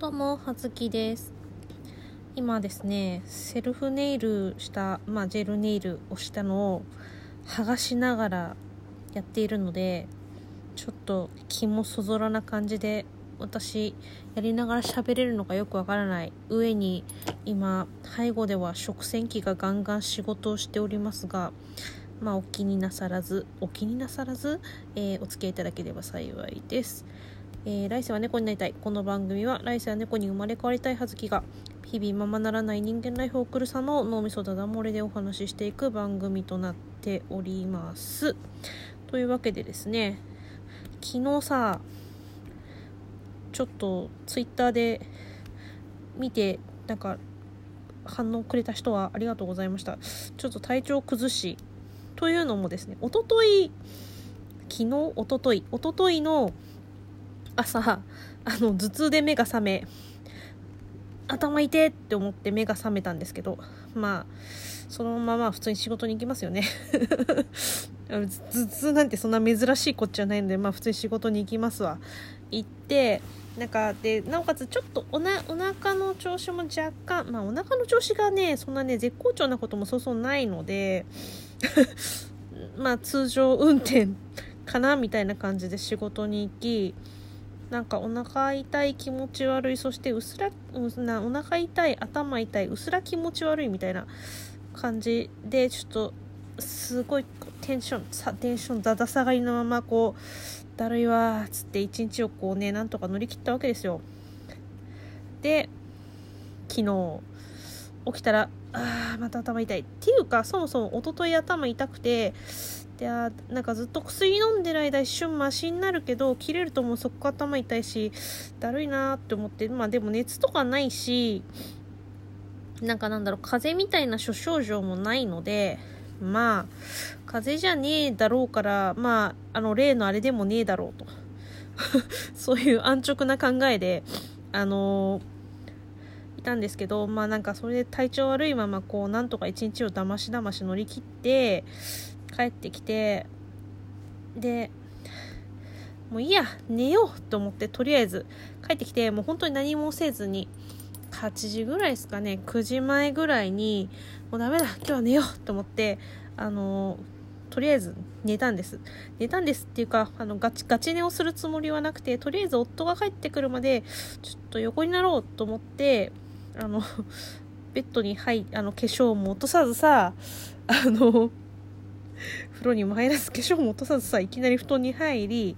どうも、はずきです。今ですね、セルフネイルした、まあ、ジェルネイルをしたのを剥がしながらやっているので、ちょっと気もそぞらな感じで、私、やりながら喋れるのかよくわからない。上に、今、背後では食洗機がガンガン仕事をしておりますが、まあ、お気になさらず、お気になさらず、えーお付き合いいただければ幸いです。えー来世は猫になりたい。この番組は来世は猫に生まれ変わりたいはずきが日々ままならない人間ライフを送る様を脳みそだだ漏れでお話ししていく番組となっております。というわけでですね、昨日さ、ちょっとツイッターで見て、なんか反応くれた人はありがとうございました。ちょっと体調崩し、というのもですね、おととい、昨日、おととい、おとといの朝あの頭痛で目が覚め頭痛いって思って目が覚めたんですけどまあそのまま普通に仕事に行きますよね。頭痛なんてそんな珍しいこっちゃないのでまあ普通に仕事に行きますわ。行ってなんかでなおかつちょっとおなお腹の調子も若干まあお腹の調子がねそんなね絶好調なこともそうそうないので まあ通常運転かなみたいな感じで仕事に行きなんかお腹痛い気持ち悪いそしてうすらなお腹痛い頭痛いうすら気持ち悪いみたいな感じでちょっとすごいテンションさテンションだだ下がりのままこうだるいわーっつって一日をこうねなんとか乗り切ったわけですよ。で昨日起きたらあーまた頭痛い。っていうかそもそも一昨日頭痛くてであなんかずっと薬飲んでる間一瞬マシになるけど切れるともうそこ頭痛いしだるいなーって思ってまあでも熱とかないしなんかなんだろう風邪みたいな諸症状もないのでまあ風邪じゃねえだろうからまああの例のあれでもねえだろうと。そういう安直な考えであのーいたんですけどまあなんかそれで体調悪いままこうなんとか一日をだましだまし乗り切って帰ってきてでもういいや寝ようと思ってとりあえず帰ってきてもう本当に何もせずに8時ぐらいですかね9時前ぐらいにもうダメだ今日は寝ようと思ってあのとりあえず寝たんです。寝たんですっていうかあのガチガチ寝をするつもりはなくてとりあえず夫が帰ってくるまでちょっと横になろうと思ってあのベッドに入あの化粧も落とさずさあの風呂にも入らず化粧も落とさずさいきなり布団に入り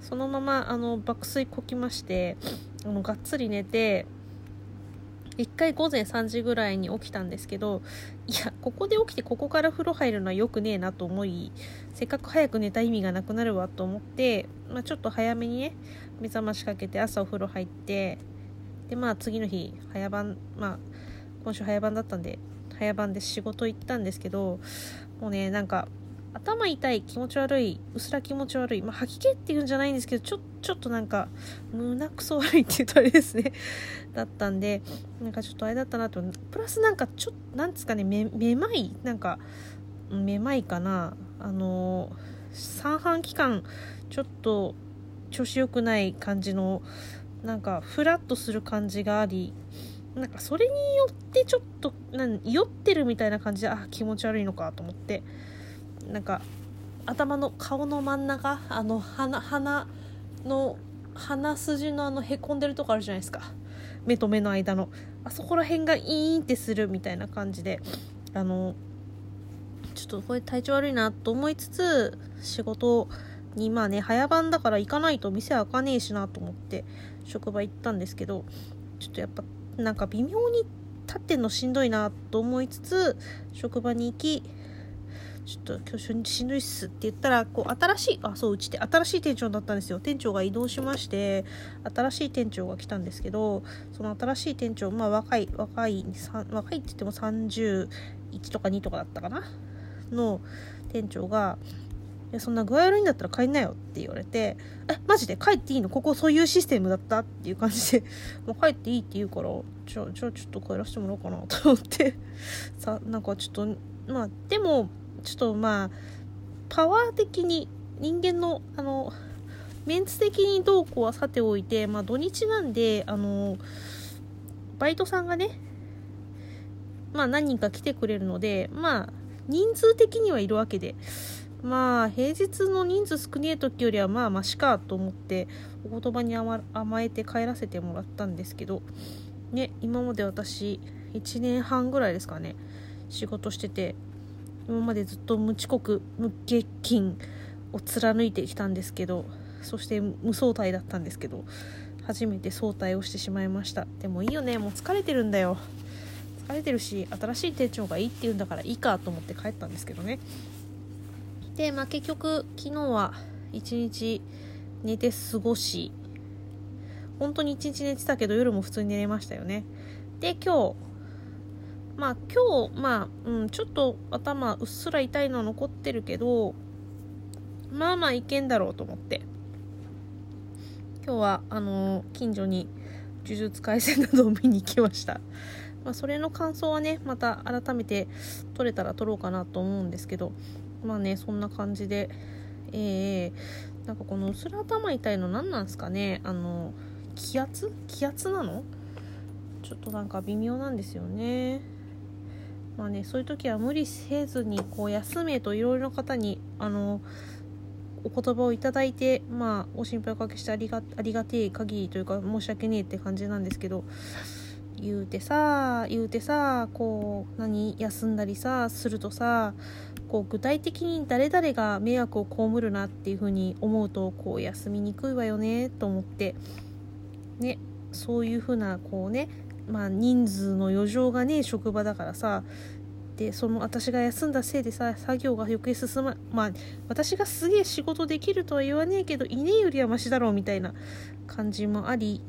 そのままあの爆睡こきましてあのがっつり寝て一回午前3時ぐらいに起きたんですけどいやここで起きてここから風呂入るのは良くねえなと思いせっかく早く寝た意味がなくなるわと思って、まあ、ちょっと早めにね目覚ましかけて朝お風呂入ってでまあ次の日早番まあ今週早番だったんで早番で仕事行ったんですけどもうねなんか頭痛い気持ち悪いうすら気持ち悪いまあ吐き気っていうんじゃないんですけどちょちょっとなんか胸くそ悪いって言うとあれですね だったんでなんかちょっとあれだったなと。プラスなんかちょっとなんですかねめめまいなんかめまいかな。あの三半期間ちょっと調子良くない感じのなんかフラッとする感じがありなんかそれによってちょっとなん酔ってるみたいな感じであ気持ち悪いのかと思ってなんか頭の顔の真ん中あの鼻鼻の鼻筋のあのへこんでるとこあるじゃないですか。目と目の間の。あそこら辺がイーンってするみたいな感じであのちょっとこれ体調悪いなと思いつつ仕事にまあね早番だから行かないと店開かねえしなと思って職場行ったんですけどちょっとやっぱなんか微妙に立ってんのしんどいなと思いつつ職場に行きちょっと今日初日しんどいっすって言ったらこう新しいあそううちって新しい店長だったんですよ。店長が移動しまして新しい店長が来たんですけどその新しい店長まあ若い若い若いって言っても31とか2とかだったかな？の店長がいやそんな具合悪いんだったら帰んなよって言われてえマジで？帰っていいの？ここそういうシステムだった？っていう感じで もう帰っていいって言うからじゃあじゃあちょっと帰らせてもらおうかなと思って。さなんかちょっとまあでもちょっとまあパワー的に人間のあのメンツ的にどうこうはさておいて、まあ、土日なんであのバイトさんがねまあ何人か来てくれるのでまあ人数的にはいるわけでまあ平日の人数少ねえ時よりはまあマシかと思ってお言葉に甘えて帰らせてもらったんですけどね今まで私1年半ぐらいですかね仕事してて今までずっと無遅刻無欠勤を貫いてきたんですけどそして無早退だったんですけど初めて早退をしてしまいました。でもいいよねもう疲れてるんだよ。疲れてるし新しい店長がいいって言うんだからいいかと思って帰ったんですけどね。でまあ結局昨日は一日寝て過ごし本当に一日寝てたけど夜も普通に寝れましたよね。で今日まあ今日まあ、うん、ちょっと頭うっすら痛いのは残ってるけどまあまあいけんだろうと思って。今日はあの、近所に呪術廻戦などを見に行きました。まあ、それの感想はねまた改めて撮れたら撮ろうかなと思うんですけど。まあねそんな感じで。えー、なんかこの薄ら頭痛いの何なんですかね。あの気圧？気圧なの？ちょっとなんか微妙なんですよね。まあねそういう時は無理せずにこう休めといろいろな方にあのお言葉をいただいてまあお心配おかけしてありがありがてえ限りというか申し訳ねえって感じなんですけど。言うてさ言うてさこう何？休んだりさするとさこう具体的に誰々が迷惑を被るなっていう風に思うとこう休みにくいわよねと思ってねそういう風なこうねまあ人数の余剰がね職場だからさでその私が休んだせいでさ作業が余計進ままあ私がすげえ仕事できるとは言わねえけどいねえよりはマシだろうみたいな感じもあり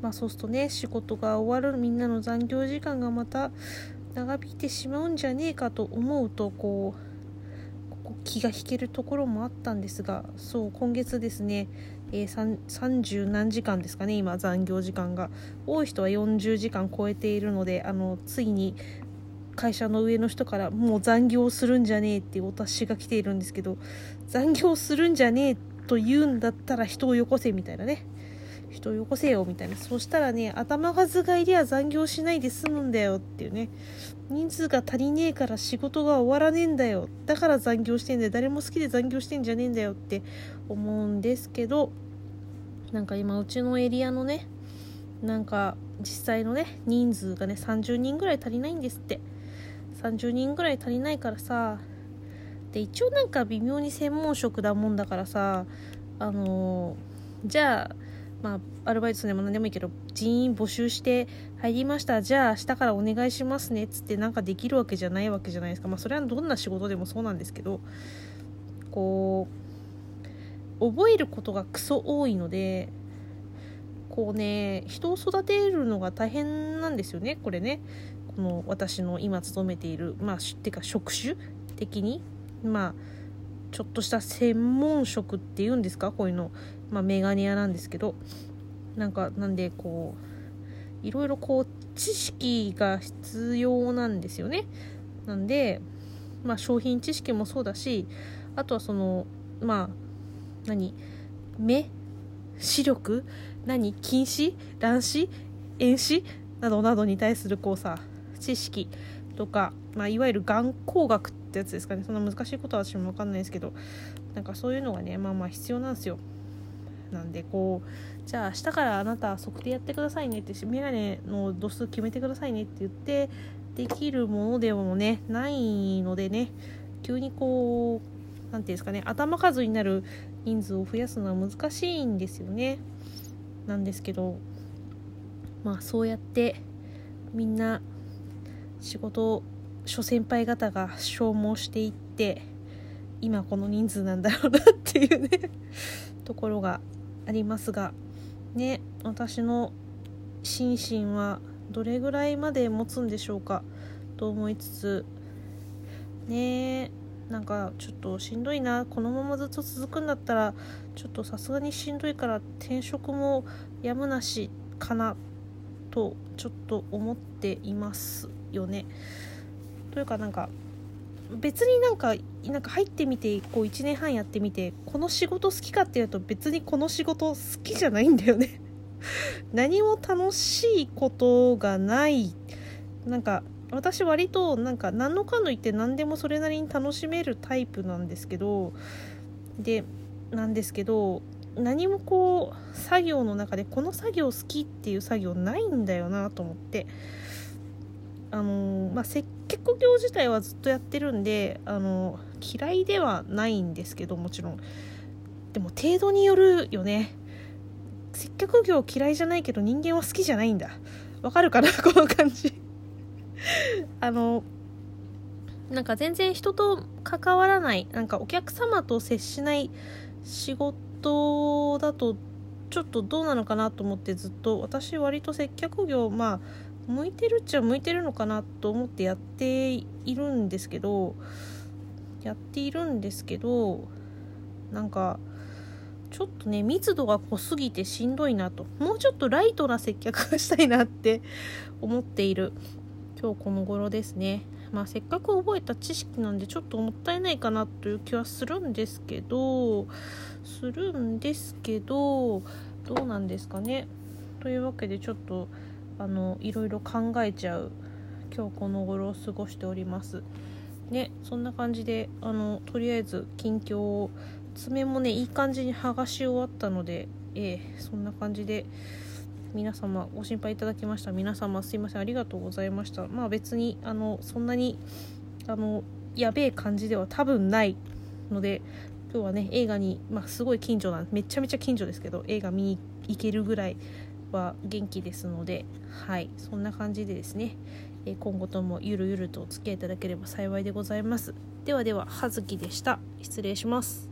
まあそうするとね仕事が終わるみんなの残業時間がまた長引いてしまうんじゃねえかと思うとこう気が引けるところもあったんですがそう今月ですね、えー、30何時間ですかね今残業時間が。多い人は40時間超えているのであのついに会社の上の人からもう残業するんじゃねえっていうお達しが来ているんですけど残業するんじゃねえと言うんだったら人をよこせみたいなね。人よこせよみたいな。そしたらね頭数がいりゃ残業しないで済むんだよっていうね。人数が足りねえから仕事が終わらねえんだよ。だから残業してんだよ。誰も好きで残業してんじゃねえんだよって思うんですけどなんか今うちのエリアのねなんか実際のね人数がね30人ぐらい足りないんですって。30人ぐらい足りないからさで一応なんか微妙に専門職だもんだからさあのー、じゃあまあ、アルバイトでも何でもいいけど、人員募集して入りました。じゃあ、明日からお願いしますねっ。つってなんかできるわけじゃないわけじゃないですか。まあ、それはどんな仕事でもそうなんですけど、こう、覚えることがクソ多いので、こうね、人を育てるのが大変なんですよね、これね。この私の今勤めている、まあ、てか職種的に。まあ、ちょっとした専門職っていうんですか？こういうのまあ、メガネ屋なんですけどなんかなんでこういろいろこう知識が必要なんですよね。なんで、まあ、商品知識もそうだしあとはそのまあ何目視力何近視乱視遠視などなどに対するこうさ知識とか、まあ、いわゆる眼光学ってやつですかね。そんな難しいことは私も分かんないですけどなんかそういうのがねまあまあ必要なんですよ。なんでこうじゃあ明日からあなた測定やってくださいねってメガネの度数決めてくださいねって言ってできるものでもねないのでね急にこう何ていうんですかね頭数になる人数を増やすのは難しいんですよね。なんですけどまあそうやってみんな仕事諸先輩方が消耗していって今この人数なんだろうなっていうねところがありますがね私の心身はどれぐらいまで持つんでしょうかと思いつつねなんかちょっとしんどいなこのままずっと続くんだったらちょっとさすがにしんどいから転職もやむなしかなとちょっと思っていますよね。というかなんか別になんかなんか入ってみてこう1年半やってみてこの仕事好きかっていうと別にこの仕事好きじゃないんだよね。何も楽しいことがない。なんか私割となんか何のかんの言って何でもそれなりに楽しめるタイプなんですけどでなんですけど何もこう作業の中でこの作業好きっていう作業ないんだよなと思って。あのまあ接客業自体はずっとやってるんであの嫌いではないんですけどもちろん。でも程度によるよね。接客業嫌いじゃないけど人間は好きじゃないんだ。わかるかな？この感じ。あのなんか全然人と関わらない。なんかお客様と接しない仕事だとちょっとどうなのかなと思ってずっと私割と接客業まあ向いてるっちゃ向いてるのかなと思ってやっているんですけどやっているんですけどなんかちょっとね密度が濃すぎてしんどいなと。もうちょっとライトな接客がしたいなって 思っている。今日この頃ですね。まあせっかく覚えた知識なんでちょっともったいないかなという気はするんですけどするんですけどどうなんですかね。というわけでちょっとあのいろいろ考えちゃう今日この頃を過ごしております。ねそんな感じであのとりあえず近況を爪もねいい感じに剥がし終わったのでええそんな感じで皆様ご心配いただきました。皆様すいませんありがとうございました。まあ別にあのそんなにあのやべえ感じでは多分ない。ので今日はね映画に、まあ、すごい近所なんめちゃめちゃ近所ですけど映画見に行けるぐらいは元気ですのではいそんな感じでですね、え今後ともゆるゆるとお付き合いいただければ幸いでございます。ではでは葉月でした。失礼します。